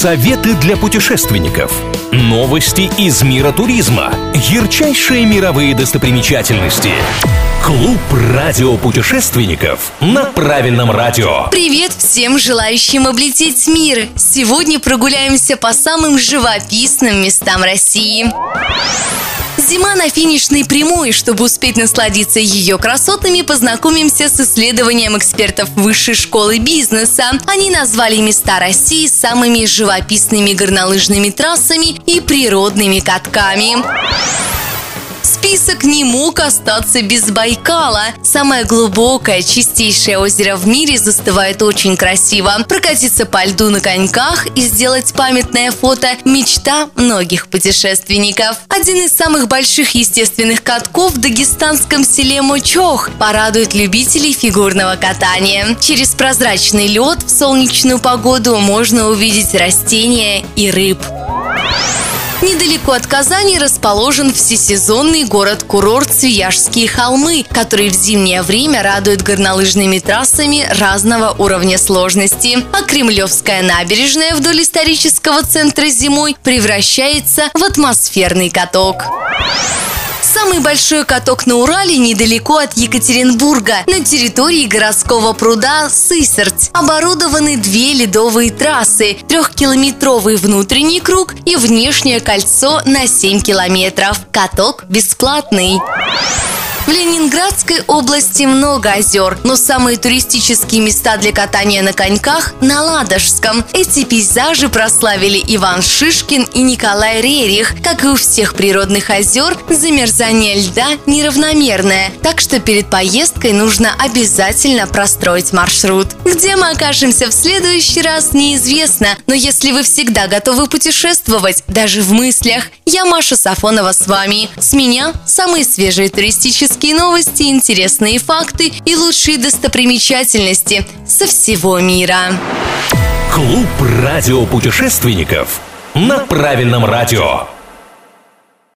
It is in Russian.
Советы для путешественников. Новости из мира туризма. Ярчайшие мировые достопримечательности. Клуб радиопутешественников на правильном радио. Привет всем желающим облететь мир! Сегодня прогуляемся по самым живописным местам России. Зима на финишной прямой. Чтобы успеть насладиться ее красотами, познакомимся с исследованием экспертов Высшей школы бизнеса. Они назвали места России самыми живописными горнолыжными трассами и природными катками. Список не мог остаться без Байкала. Самое глубокое, чистейшее озеро в мире застывает очень красиво. Прокатиться по льду на коньках и сделать памятное фото – мечта многих путешественников. Один из самых больших естественных катков в дагестанском селе Мочох порадует любителей фигурного катания. Через прозрачный лед в солнечную погоду можно увидеть растения и рыб. Недалеко от Казани расположен всесезонный город-курорт Свияжские холмы, который в зимнее время радует горнолыжными трассами разного уровня сложности. А Кремлевская набережная вдоль исторического центра зимой превращается в атмосферный каток. Самый большой каток на Урале недалеко от Екатеринбурга, на территории городского пруда Сысерть. Оборудованы две ледовые трассы, трехкилометровый внутренний круг и внешнее кольцо на 7 километров. Каток бесплатный. В Ленинградской области много озер, но самые туристические места для катания на коньках на Ладожском. Эти пейзажи прославили Иван Шишкин и Николай Рерих. Как и у всех природных озер, замерзание льда неравномерное, так что перед поездкой нужно обязательно простроить маршрут. Где мы окажемся в следующий раз, неизвестно, но если вы всегда готовы путешествовать, даже в мыслях, я Маша Сафонова с вами. С меня самые свежие туристические новости, интересные факты и лучшие достопримечательности со всего мира. Клуб радиопутешественников на правильном радио.